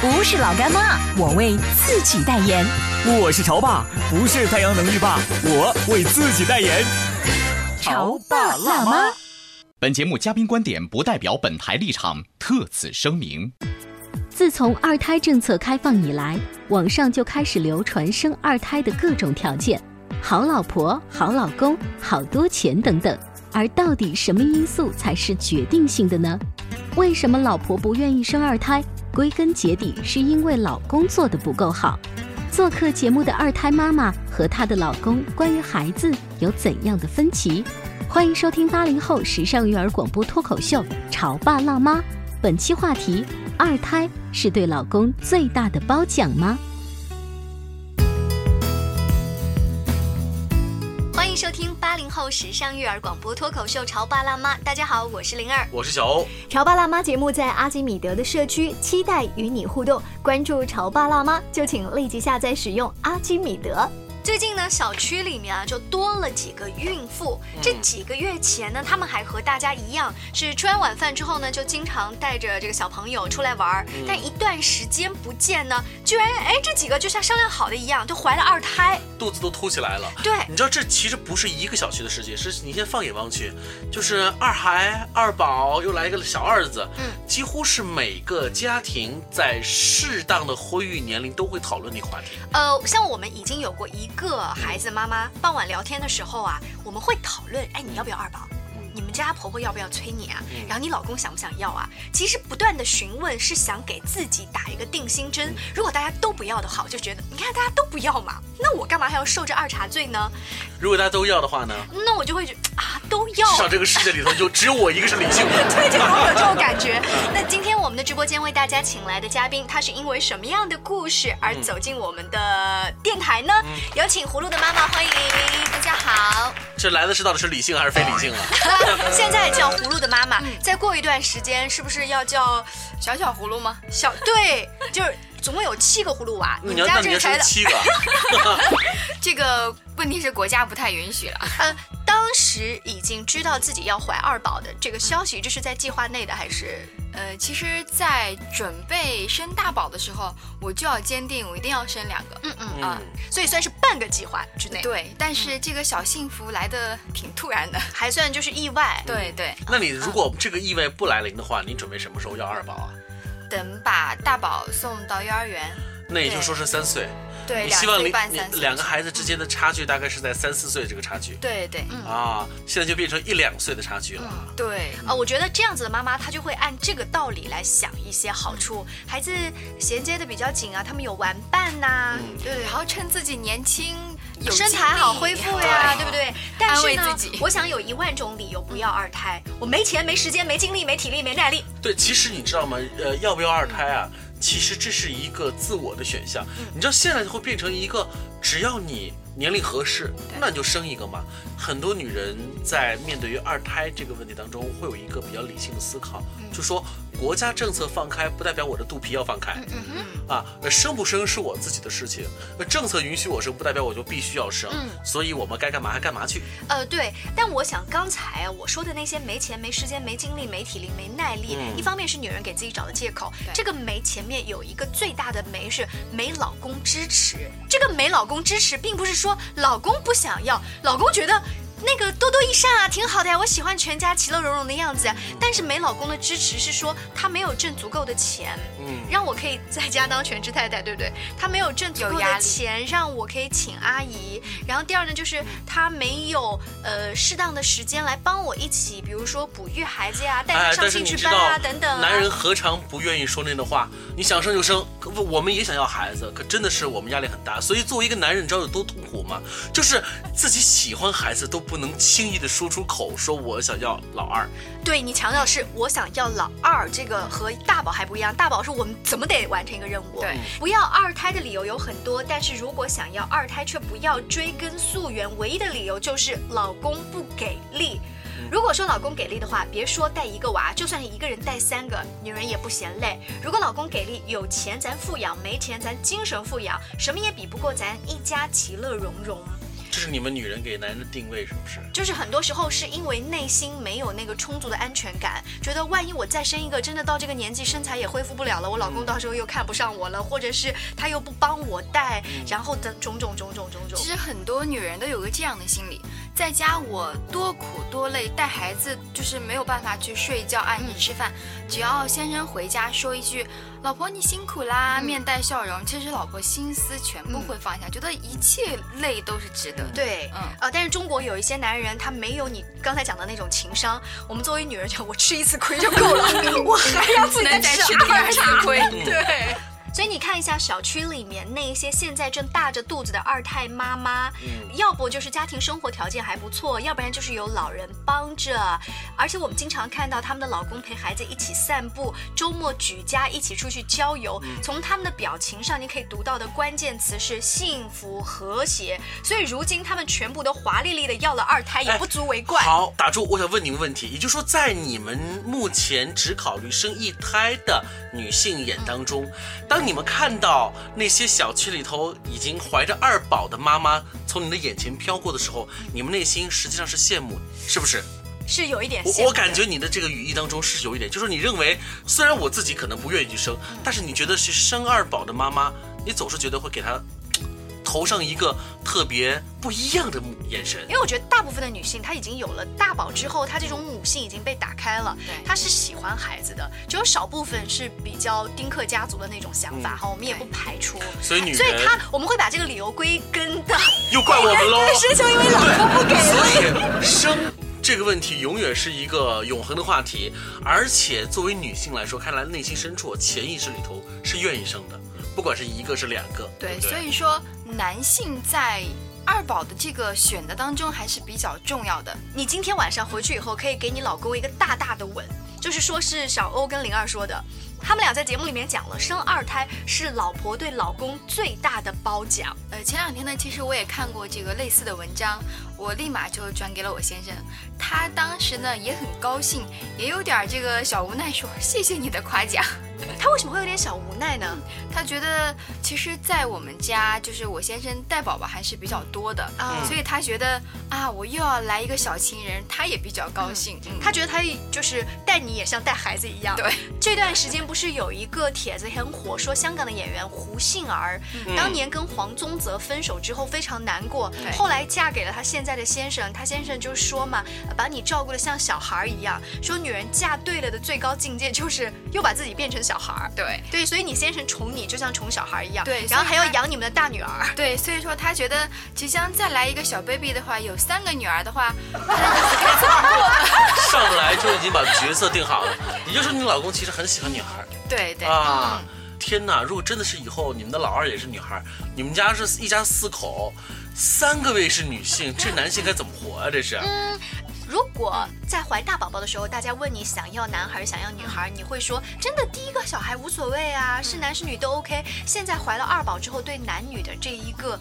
不是老干妈，我为自己代言。我是潮爸，不是太阳能浴霸，我为自己代言。潮爸辣妈。本节目嘉宾观点不代表本台立场，特此声明。自从二胎政策开放以来，网上就开始流传生二胎的各种条件：好老婆、好老公、好多钱等等。而到底什么因素才是决定性的呢？为什么老婆不愿意生二胎？归根结底是因为老公做的不够好。做客节目的二胎妈妈和她的老公关于孩子有怎样的分歧？欢迎收听八零后时尚育儿广播脱口秀《潮爸辣妈》，本期话题。二胎是对老公最大的褒奖吗？收听八零后时尚育儿广播脱口秀《潮爸辣妈》，大家好，我是灵儿，我是小欧。潮爸辣妈节目在阿基米德的社区，期待与你互动。关注潮爸辣妈，就请立即下载使用阿基米德。最近呢，小区里面啊就多了几个孕妇。这几个月前呢，他们还和大家一样，是吃完晚饭之后呢，就经常带着这个小朋友出来玩。但一段时间不见呢，居然哎，这几个就像商量好的一样，就怀了二胎，肚子都凸起来了。对，你知道这其实不是一个小区的世界，是你先放眼望去，就是二孩、二宝又来一个小二子，嗯，几乎是每个家庭在适当的婚育年龄都会讨论那个话题。呃，像我们已经有过一。个孩子妈妈傍晚聊天的时候啊，我们会讨论，哎，你要不要二宝？你们家婆婆要不要催你啊？然后你老公想不想要啊？其实不断的询问是想给自己打一个定心针。如果大家都不要的话，我就觉得，你看大家都不要嘛，那我干嘛还要受这二茬罪呢？如果大家都要的话呢？那我就会觉啊，都要。至少这个世界里头就只有我一个是理性的。对，就有这种感觉。那今天我们的直播间为大家请来的嘉宾，他是因为什么样的故事而走进我们的电台呢？有请葫芦的妈妈，欢迎大家好。这来的是到底是理性还是非理性啊？现在叫葫芦的妈妈，再过一段时间是不是要叫小小葫芦吗？小对，就是总共有七个葫芦娃。你们家这个生七个？这个问题是国家不太允许了。呃，当时已经知道自己要怀二宝的这个消息，这是在计划内的还是？呃，其实，在准备生大宝的时候，我就要坚定，我一定要生两个。嗯嗯啊，所以算是半个计划之内。对，但是这个小幸福来的挺突然的，还算就是意外。对对。那你如果这个意外不来临的话，你准备什么时候要二宝啊？等把大宝送到幼儿园。那也就说是三岁。对，希望两两个孩子之间的差距大概是在三四岁这个差距。对对，啊，现在就变成一两岁的差距了。对啊，我觉得这样子的妈妈，她就会按这个道理来想一些好处。孩子衔接的比较紧啊，他们有玩伴呐，对，然后趁自己年轻，身材好恢复呀，对不对？但是呢，我想有一万种理由不要二胎，我没钱、没时间、没精力、没体力、没耐力。对，其实你知道吗？呃，要不要二胎啊？其实这是一个自我的选项，你知道现在就会变成一个，只要你年龄合适，那你就生一个嘛。很多女人在面对于二胎这个问题当中，会有一个比较理性的思考，就说。国家政策放开不代表我的肚皮要放开，啊，生不生是我自己的事情。那政策允许我生，不代表我就必须要生。所以我们该干嘛还干嘛去。呃，对。但我想刚才啊我说的那些没钱、没时间、没精力、没体力、没耐力，一方面是女人给自己找的借口。这个没前面有一个最大的没是没老公支持。这个没老公支持，并不是说老公不想要，老公觉得。那个多多益善啊，挺好的呀，我喜欢全家其乐融融的样子呀。但是没老公的支持是说他没有挣足够的钱，嗯让我可以在家当全职太太，对不对？他没有挣足够的钱让我可以请阿姨。然后第二呢，就是他没有呃适当的时间来帮我一起，比如说哺育孩子呀，带他哎，上兴趣班啊等等啊。男人何尝不愿意说那样的话？你想生就生，我们也想要孩子，可真的是我们压力很大。所以作为一个男人，你知道有多痛苦吗？就是自己喜欢孩子都不能轻易的说出口，说我想要老二。对你强调的是我想要老二，这个和大宝还不一样。大宝是我们怎么得完成一个任务。对，不要二胎的理由有很多，但是如果想要二胎却不要追根溯源，唯一的理由就是老公不给力。如果说老公给力的话，别说带一个娃，就算一个人带三个，女人也不嫌累。如果老公给力，有钱咱富养，没钱咱精神富养，什么也比不过咱一家其乐融融。这是你们女人给男人的定位，是不是？就是很多时候是因为内心没有那个充足的安全感，觉得万一我再生一个，真的到这个年纪身材也恢复不了了，我老公到时候又看不上我了，或者是他又不帮我带，然后等种种种种种种其。实很多女人都有个这样的心理，在家我多苦多累，带孩子就是没有办法去睡觉、按时吃饭。只要先生回家说一句“老婆你辛苦啦”，面带笑容，其实老婆心思全部会放下，觉得一切累都是值得的。对，嗯呃，但是中国有一些男人，他没有你刚才讲的那种情商。我们作为女人，就我吃一次亏就够了，我还要不能再吃吃第二次亏。对。所以你看一下小区里面那一些现在正大着肚子的二胎妈妈，嗯要不就是家庭生活条件还不错，要不然就是有老人帮着。而且我们经常看到他们的老公陪孩子一起散步，周末举家一起出去郊游。从他们的表情上，你可以读到的关键词是幸福和谐。所以如今他们全部都华丽丽的要了二胎，也不足为怪。好，打住，我想问你们问题，也就是说，在你们目前只考虑生一胎的女性眼当中，当你们看到那些小区里头已经怀着二宝的妈妈从你的眼前飘过的时候，你们内心实际上是羡慕，是不是？是有一点我我感觉你的这个语义当中是有一点，就是你认为虽然我自己可能不愿意去生，但是你觉得是生二宝的妈妈，你总是觉得会给她投上一个特别不一样的眼神因。为我觉得大部分的女性，她已经有了大宝之后，她这种母性已经被打开了对，她是喜欢孩子的，只有少部分是比较丁克家族的那种想法嗯哈，我们也不排除。所以女人所以她我们会把这个理由归根的，又怪我们喽。是就因为老公不给所。以生这个问题永远是一个永恒的话题，而且作为女性来说，看来内心深处、潜意识里头是愿意生的，不管是一个是两个，对，所以说男性在二宝的这个选择当中还是比较重要的。你今天晚上回去以后，可以给你老公一个大大的吻，就是说是小欧跟灵儿说的。他们俩在节目里面讲了，生二胎是老婆对老公最大的褒奖。呃，前两天呢，其实我也看过这个类似的文章，我立马就转给了我先生。他当时呢也很高兴，也有点这个小无奈说，谢谢你的夸奖。他为什么会有点小无奈呢？他觉得其实，在我们家，就是我先生带宝宝还是比较多的，啊所以他觉得啊，我又要来一个小情人，他也比较高兴。嗯他觉得他就是带你也像带孩子一样。对，这段时间不是有一个帖子很火，说香港的演员胡杏儿、当年跟黄宗泽分手之后非常难过，对后来嫁给了他现在的先生，他先生就说嘛，把你照顾的像小孩儿一样，说女人嫁对了的最高境界就是又把自己变成小孩儿。对对，所以你先生宠你就像宠小孩儿一样，对然后还要养你们的大女儿。对，所以说他觉得即将再来一个小 baby 的话，有三个女儿的话？上来就已经把角色定好了，也就是说你老公其实很喜欢女孩对对啊。天哪！如果真的是以后你们的老二也是女孩，你们家是一家四口，三个位是女性，这男性该怎么活啊？这是。如果在怀大宝宝的时候，大家问你想要男孩想要女孩，你会说真的第一个小孩无所谓啊，是男是女都 OK。现在怀了二宝之后，对男女的这一个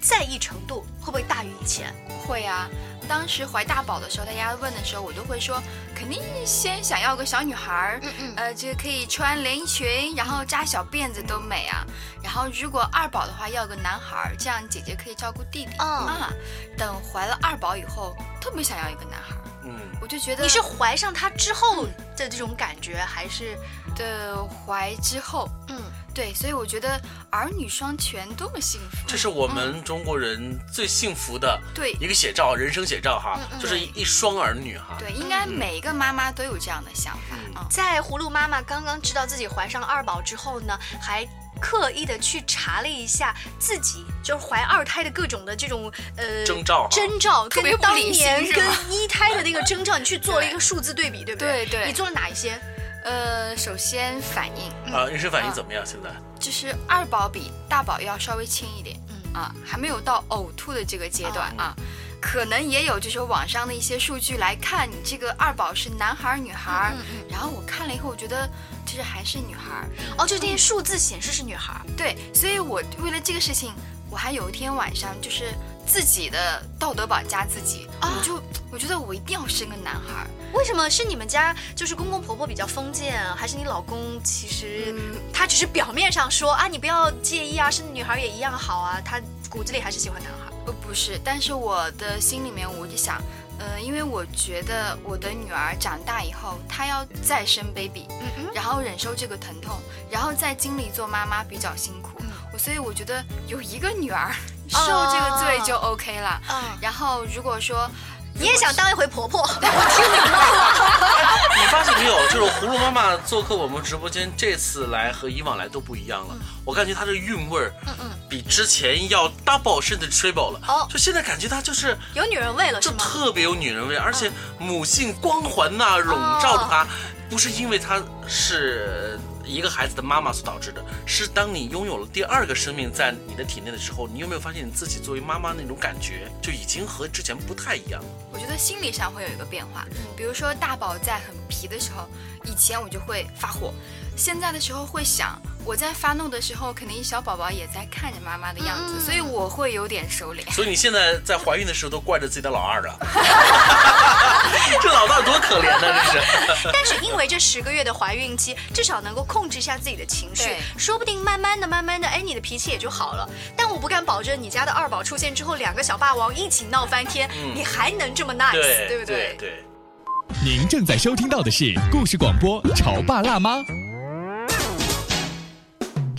在意程度会不会大于以前？会啊。当时怀大宝的时候，大家问的时候，我都会说，肯定先想要个小女孩儿，嗯嗯呃，就可以穿连衣裙，然后扎小辫子都美啊。然后如果二宝的话，要个男孩儿，这样姐姐可以照顾弟弟。嗯啊，等怀了二宝以后，特别想要一个男。嗯，我就觉得你是怀上他之后的这种感觉，还是的怀之后，嗯？对，所以我觉得儿女双全多么幸福。这是我们中国人最幸福的对一个写照，人生写照哈，嗯就是一一双儿女哈。对，应该每一个妈妈都有这样的想法啊。在葫芦妈妈刚刚知道自己怀上二宝之后呢，还刻意的去查了一下自己就是怀二胎的各种的这种呃征兆哈征兆特别跟当不理性年跟一胎的那个征兆，你去做了一个数字对比，对不对？对对你做了哪一些？呃，首先反应啊，妊娠反应怎么样？现在就是二宝比大宝要稍微轻一点，嗯啊，还没有到呕吐的这个阶段哦啊。可能也有，就是网上的一些数据来看，你这个二宝是男孩儿女孩儿。嗯嗯然后我看了以后，我觉得其实还是女孩儿。哦，就这些数字显示是女孩儿。对，所以我为了这个事情，我还有一天晚上就是自己的道德绑架自己，啊我就我觉得我一定要生个男孩儿。为什么是你们家就是公公婆婆比较封建，还是你老公其实嗯他只是表面上说啊，你不要介意啊，生女孩也一样好啊，他骨子里还是喜欢男孩。呃，不是，但是我的心里面我就想，呃，因为我觉得我的女儿长大以后，她要再生 baby，然后忍受这个疼痛，然后再经历做妈妈比较辛苦，所以我觉得有一个女儿受这个罪就 OK 了。嗯，然后如果说你也想当一回婆婆？我听 你发现没有？就是葫芦妈妈做客我们直播间，这次来和以往来都不一样了。我感觉她的韵味儿，嗯嗯，比之前要 double 甚至 triple 了。哦就现在感觉她就是有女人味了是就吗？特别有女人味，而且母性光环呐、笼罩着她，不是因为她是一个孩子的妈妈所导致的，是当你拥有了第二个生命在你的体内的时候，你有没有发现你自己作为妈妈那种感觉就已经和之前不太一样了？我觉得心理上会有一个变化，比如说大宝在很皮的时候，以前我就会发火，现在的时候会想，我在发怒的时候，肯定小宝宝也在看着妈妈的样子，嗯所以我会有点收敛。所以你现在在怀孕的时候都惯着自己的老二了，这老大多可怜呢、这是。但是因为这十个月的怀孕期，至少能够控制一下自己的情绪，说不定慢慢的、慢慢的，哎，你的脾气也就好了。但我不敢保证你家的二宝出现之后，两个小霸王一起闹翻天，嗯你还能这么 nice，对不对对。您正在收听到的是故事广播《潮爸辣妈》。《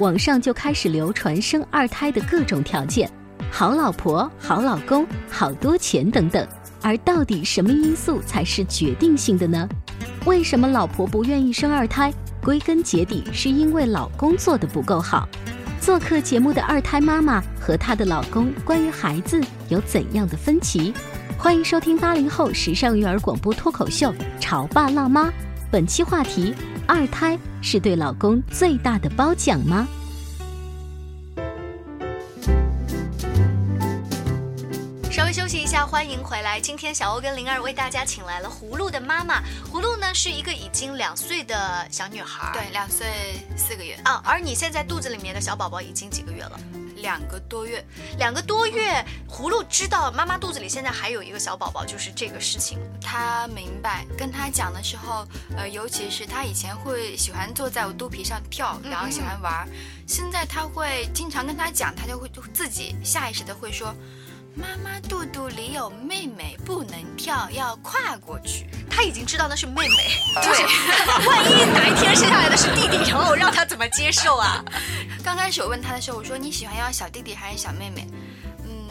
网上就开始流传生二胎的各种条件，好老婆、好老公、好多钱等等。而到底什么因素才是决定性的呢？为什么老婆不愿意生二胎？归根结底是因为老公做的不够好。做客节目的二胎妈妈和她的老公关于孩子有怎样的分歧？欢迎收听八零后时尚育儿广播脱口秀《潮爸辣妈》，本期话题：二胎是对老公最大的褒奖吗？稍微休息一下，欢迎回来。今天小欧跟灵儿为大家请来了葫芦的妈妈。葫芦呢是一个已经两岁的小女孩，对，两岁四个月，啊，而你现在肚子里面的小宝宝已经几个月了？两个多月，两个多月。葫芦知道妈妈肚子里现在还有一个小宝宝，就是这个事情。他明白。跟他讲的时候，呃，尤其是他以前会喜欢坐在我肚皮上跳，嗯然后喜欢玩儿，现在他会经常跟他讲，他就会就自己下意识的会说。妈妈肚肚里有妹妹，不能跳，要跨过去。他已经知道那是妹妹，就是 万一哪一天生下来的是弟弟，然后让他怎么接受啊？刚开始我问他的时候，我说你喜欢要小弟弟还是小妹妹？嗯，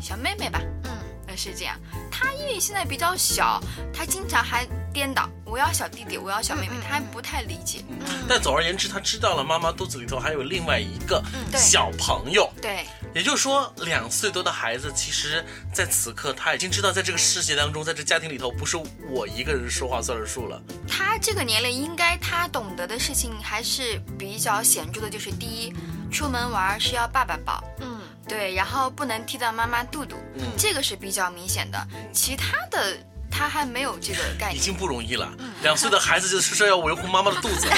小妹妹吧。嗯，呃，是这样。他因为现在比较小，他经常还颠倒，我要小弟弟，我要小妹妹，他还不太理解。但总而言之，他知道了妈妈肚子里头还有另外一个小朋友。对，也就是说，两岁多的孩子，其实在此刻他已经知道，在这个世界当中，在这家庭里头，不是我一个人说话算数了。他这个年龄应该他懂得的事情还是比较显著的，就是第一，出门玩是要爸爸抱，嗯，对，然后不能踢到妈妈肚肚，嗯这个是比较明显的。其他的他还没有这个概念。已经不容易了，两岁的孩子就是说要维护妈妈的肚子，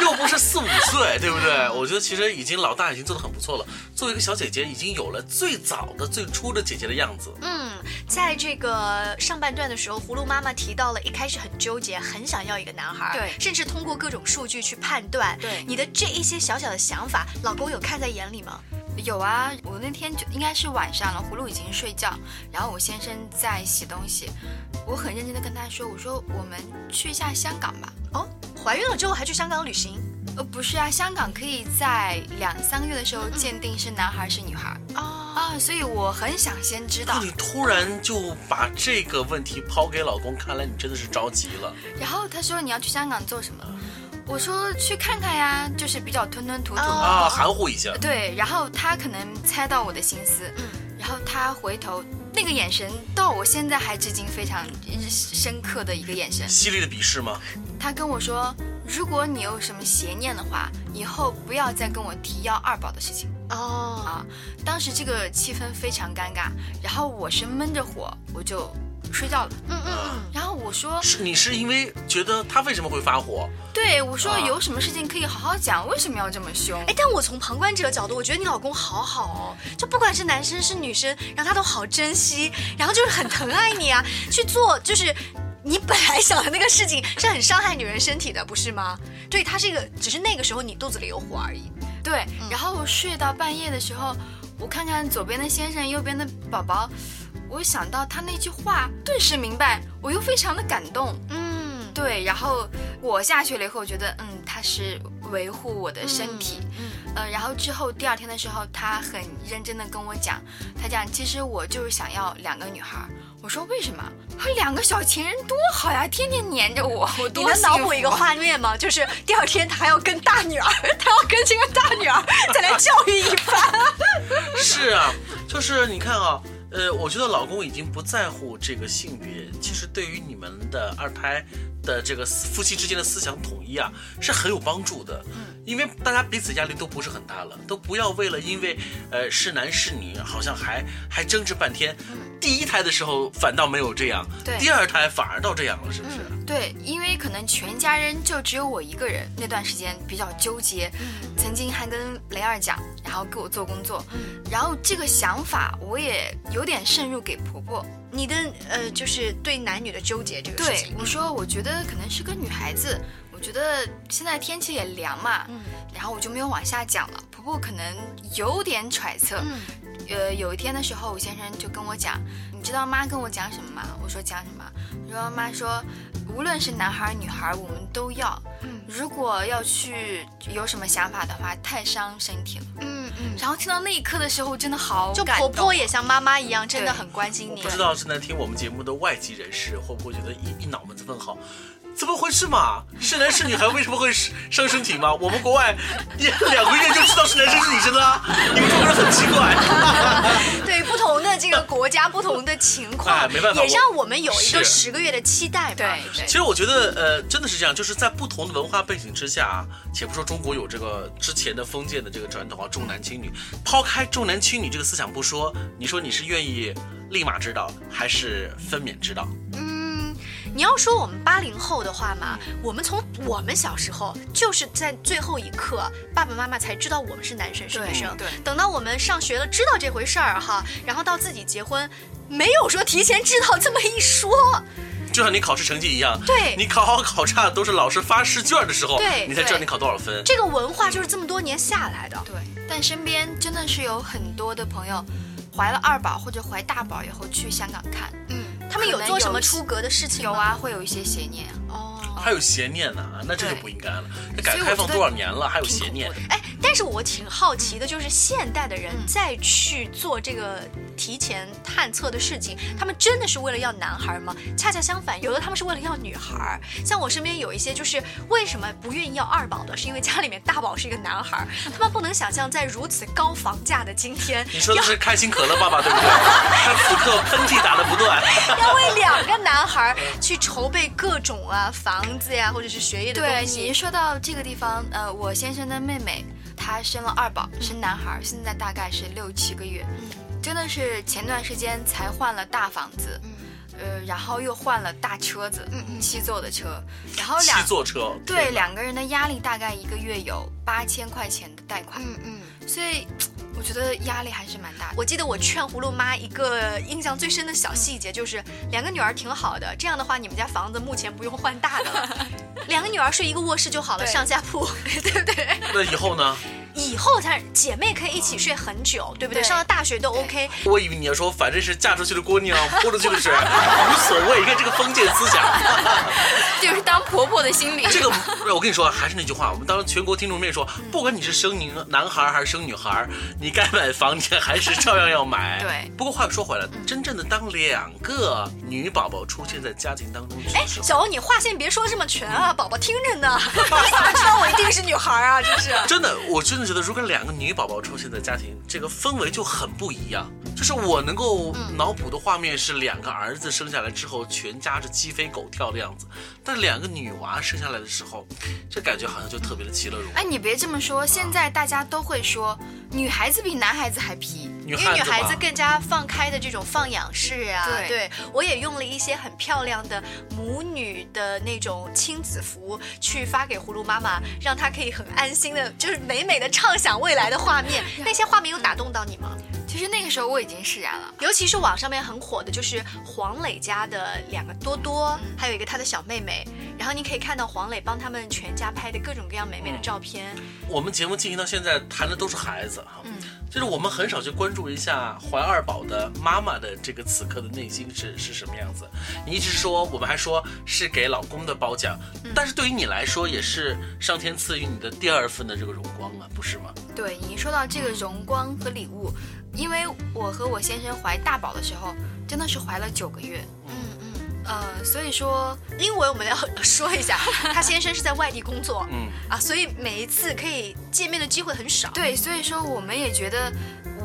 又不是四五岁，对不对？我觉得其实已经老大已经做得很不错了。作为一个小姐姐，已经有了最早的、最初的姐姐的样子。嗯，在这个上半段的时候，葫芦妈妈提到了一开始很纠结，很想要一个男孩，对甚至通过各种数据去判断，对你的这一些小小的想法，老公有看在眼里吗？有啊，我那天就应该是晚上了，葫芦已经睡觉，然后我先生在洗东西，我很认真的跟他说，我说我们去一下香港吧。哦，怀孕了之后还去香港旅行？呃，不是啊，香港可以在两三个月的时候鉴定是男孩是女孩哦，啊，所以我很想先知道。你突然就把这个问题抛给老公，看来你真的是着急了。然后他说你要去香港做什么？我说去看看呀，就是比较吞吞吐吐。哦啊，含糊一下。对，然后他可能猜到我的心思，嗯然后他回头那个眼神，到我现在还至今非常深刻的一个眼神。犀利的鄙视吗？他跟我说，如果你有什么邪念的话，以后不要再跟我提要二宝的事情哦，啊。当时这个气氛非常尴尬，然后我是闷着火，我就睡觉了。嗯嗯嗯，然后我说，是你是因为觉得他为什么会发火？对我说啊有什么事情可以好好讲，为什么要这么凶？哎，但我从旁观者角度，我觉得你老公好好哦，就不管是男生是女生，然后他都好珍惜，然后就是很疼爱你啊，去做就是。你本来想的那个事情是很伤害女人身体的，不是吗？对，它是一个，只是那个时候你肚子里有火而已。对，然后我睡到半夜的时候，我看看左边的先生，右边的宝宝，我想到他那句话，顿时明白，我又非常的感动。嗯，对，然后我下去了以后，我觉得嗯，他是维护我的身体，嗯呃，然后之后第二天的时候，他很认真的跟我讲，他讲其实我就是想要两个女孩儿。我说为什么？他两个小情人多好呀，天天黏着我，我你能多幸福脑补一个啊画面吗？就是第二天他还要跟大女儿，他要跟这个大女儿 再来教育一番。是啊，就是你看啊，呃，我觉得老公已经不在乎这个性别，其实对于你们的二胎的这个夫妻之间的思想统一啊，是很有帮助的。嗯，因为大家彼此压力都不是很大了，都不要为了因为呃是男是女，好像还还争执半天。第一胎的时候反倒没有这样，对第二胎反而倒这样了，是不是？对，因为可能全家人就只有我一个人，那段时间比较纠结，嗯曾经还跟雷二讲，然后给我做工作，然后这个想法我也有点渗入给婆婆。你的呃，就是对男女的纠结这个事情，，对我说我觉得可能是个女孩子，我觉得现在天气也凉嘛，嗯然后我就没有往下讲了。婆婆可能有点揣测，嗯呃，有一天的时候，我先生就跟我讲，你知道妈跟我讲什么吗？我说讲什么？我说妈说，无论是男孩女孩，我们都要。嗯如果要去有什么想法的话，太伤身体了。嗯嗯，然后听到那一刻的时候，真的好就感动婆婆也像妈妈一样，真的很关心你不。知道正在听我们节目的外籍人士会不会觉得一一脑门子问号？怎么回事嘛？是男是女孩 为什么会伤身体吗？我们国外一两个月就知道是男生是女生啦，你们中国人很奇怪。对不同的这个国家、不同的情况，没办法也让我们有一个十个月的期待嘛。对对其实我觉得，呃，真的是这样，就是在不同的文化背景之下，且不说中国有这个之前的封建的这个传统啊，重男轻女，抛开重男轻女这个思想不说，你说你是愿意立马知道，还是分娩知道？嗯，你要说我们八零后的话嘛，我们从我们小时候就是在最后一刻，爸爸妈妈才知道我们是男生是女生。对对等到我们上学了，知道这回事儿哈，然后到自己结婚，没有说提前知道这么一说。就像你考试成绩一样，对你考好考差都是老师发试卷的时候，对对你才知道你考多少分。这个文化就是这么多年下来的。对，但身边真的是有很多的朋友，怀了二宝或者怀大宝以后去香港看，嗯，他们有做什么出格的事情吗？有啊，会有一些邪念啊。哦，还有邪念呢啊，那这就不应该了。那改革开放多少年了，还有邪念？哎，但是我挺好奇的，就是现代的人嗯再去做这个提前探测的事情，他们真的是为了要男孩吗？恰恰相反，有的他们是为了要女孩。像我身边有一些，就是为什么不愿意要二宝的，是因为家里面大宝是一个男孩，他们不能想象在如此高房价的今天，你说的是开心可乐爸爸对不对？他此刻喷嚏打的不断。要为两个男孩去筹备各种啊房子呀，或者是学业的对东西。你说到这个地方，呃，我先生的妹妹她生了二宝，是男孩，现在大概是六七个月，真的是前段时间才换了大房子，呃，然后又换了大车子，嗯七座的车，然后七两座车，对两个人的压力大概一个月有八千块钱的贷款，嗯嗯。所以我觉得压力还是蛮大的。我记得我劝葫芦妈一个印象最深的小细节，就是两个女儿挺好的，这样的话你们家房子目前不用换大的了，两个女儿睡一个卧室就好了，上下铺，对不对？那以后呢？以后才姐妹可以一起睡很久，对不对？对上了大学都 OK。我以为你要说，反正是嫁出去的姑娘泼出去的水，无所谓。你看这个封建思想，就是当婆婆的心理。这个我跟你说，还是那句话，我们当全国听众面说，不管你是生女男孩还是生女孩，你该买房你还是照样要买。对不过话又说回来，真正的当两个女宝宝出现在家庭当中哎，的时候，小欧，你话先别说这么全啊，宝宝听着呢。你怎么知道我一定是女孩啊？真是。真的，我真的觉得，如果两个女宝宝出现在家庭，这个氛围就很不一样。就是我能够脑补的画面是两个儿子生下来之后，全家是鸡飞狗跳的样子，但两个女娃生下来的时候，这感觉好像就特别的其乐融融。哎，你别这么说，现在大家都会说女孩子比男孩子还皮。女因为女孩子更加放开的这种放养式啊，对我也用了一些很漂亮的母女的那种亲子服去发给葫芦妈妈，让她可以很安心的，就是美美的畅想未来的画面。那些画面有打动到你吗？其实那个时候我已经释然了。尤其是网上面很火的，就是黄磊家的两个多多，还有一个他的小妹妹。然后你可以看到黄磊帮他们全家拍的各种各样美美的照片。我们节目进行到现在谈的都是孩子哈，嗯就是我们很少去关注一下怀二宝的妈妈的这个此刻的内心是是什么样子。你一直说，我们还说是给老公的褒奖，嗯但是对于你来说，也是上天赐予你的第二份的这个荣光啊，不是吗？对你说到这个荣光和礼物，因为我和我先生怀大宝的时候，真的是怀了九个月。嗯嗯。呃，所以说，因为我们要说一下，他先生是在外地工作，嗯啊，所以每一次可以见面的机会很少。对，所以说我们也觉得，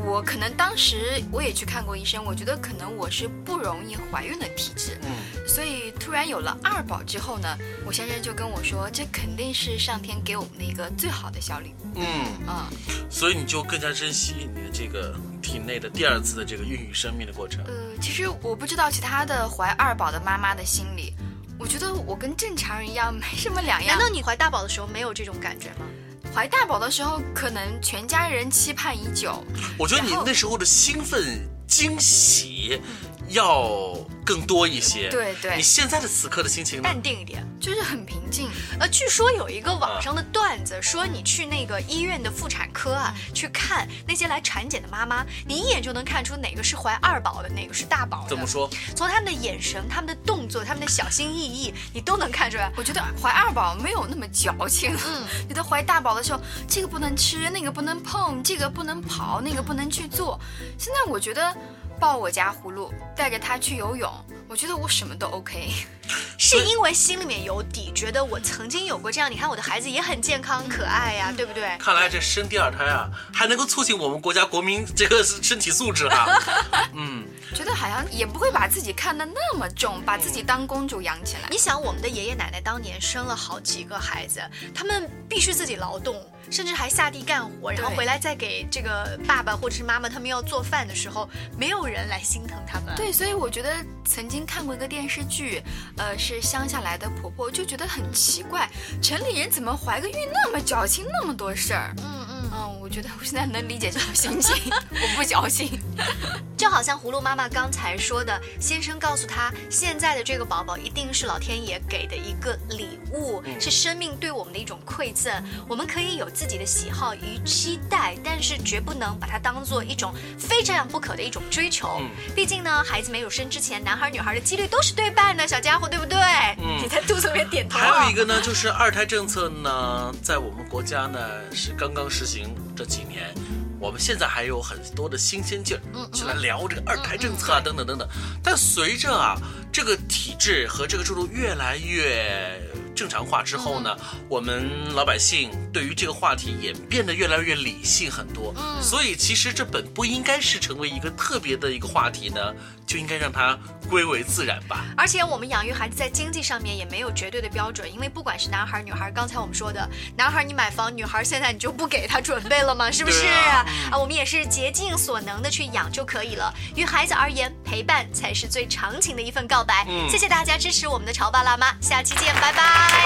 我可能当时我也去看过医生，我觉得可能我是不容易怀孕的体质。嗯，所以突然有了二宝之后呢，我先生就跟我说，这肯定是上天给我们的一个最好的小礼物。嗯，啊、所以你就更加珍惜你的这个体内的第二次的这个孕育生命的过程。呃，其实我不知道其他的怀二宝的妈妈的心理，我觉得我跟正常人一样，没什么两样难。道你怀大宝的时候没有这种感觉吗？怀大宝的时候，可能全家人期盼已久。我觉得你那时候的兴奋、惊喜要更多一些。对对你现在的此刻的心情呢？淡定一点。就是很平静，呃，据说有一个网上的段子，说你去那个医院的妇产科啊，去看那些来产检的妈妈，你一眼就能看出哪个是怀二宝的，哪个是大宝的。怎么？说？从他们的眼神、他们的动作、他们的小心翼翼，你都能看出来。我觉得怀二宝没有那么矫情。嗯，觉得怀大宝的时候，这个不能吃，那个不能碰，这个不能跑，那个不能去做。现在我觉得抱我家葫芦，带着他去游泳，我觉得我什么都 OK。是因为心里面有底，觉得我曾经有过这样，你看我的孩子也很健康可爱呀、对不对？看来这生第二胎啊，还能够促进我们国家国民这个身体素质哈、嗯，觉得好像也不会把自己看得那么重，把自己当公主养起来。你想，我们的爷爷奶奶当年生了好几个孩子，他们必须自己劳动，甚至还下地干活，然后回来再给这个爸爸或者是妈妈他们要做饭的时候，没有人来心疼他们。对，所以我觉得曾经看过一个电视剧，呃，是乡下来的婆婆，就觉得很奇怪，城里人怎么怀个孕那么矫情，那么多事儿。嗯嗯，嗯，我觉得我现在能理解这种心情，我不矫情。就好像葫芦妈妈刚才说的，先生告诉她，现在的这个宝宝一定是老天爷给的一个礼物，是生命对我们的一种馈赠。我们可以有自己的喜好与期待，但是绝不能把它当做一种非这样不可的一种追求。嗯毕竟呢，孩子没有生之前，男孩女孩的几率都是对半的，小家伙，对不对？嗯你在肚子里面点头。还有一个呢，就是二胎政策呢，在我们国家呢是刚刚实行这几年，我们现在还有很多的新鲜劲儿，去来聊这个二胎政策啊，等等等等。但随着啊这个体制和这个制度越来越正常化之后呢，我们老百姓对于这个话题也变得越来越理性很多。嗯所以其实这本不应该是成为一个特别的一个话题呢，就应该让它归为自然吧。而且我们养育孩子在经济上面也没有绝对的标准，因为不管是男孩女孩，刚才我们说的，男孩你买房，女孩现在你就不给他准备了吗？是不是？啊啊，我们也是竭尽所能的去养就可以了。于孩子而言，陪伴才是最长情的一份告白。谢谢大家支持我们的潮爸辣妈，下期见，拜拜。 바이.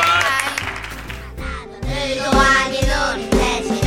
바이. 바이.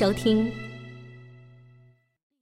收听。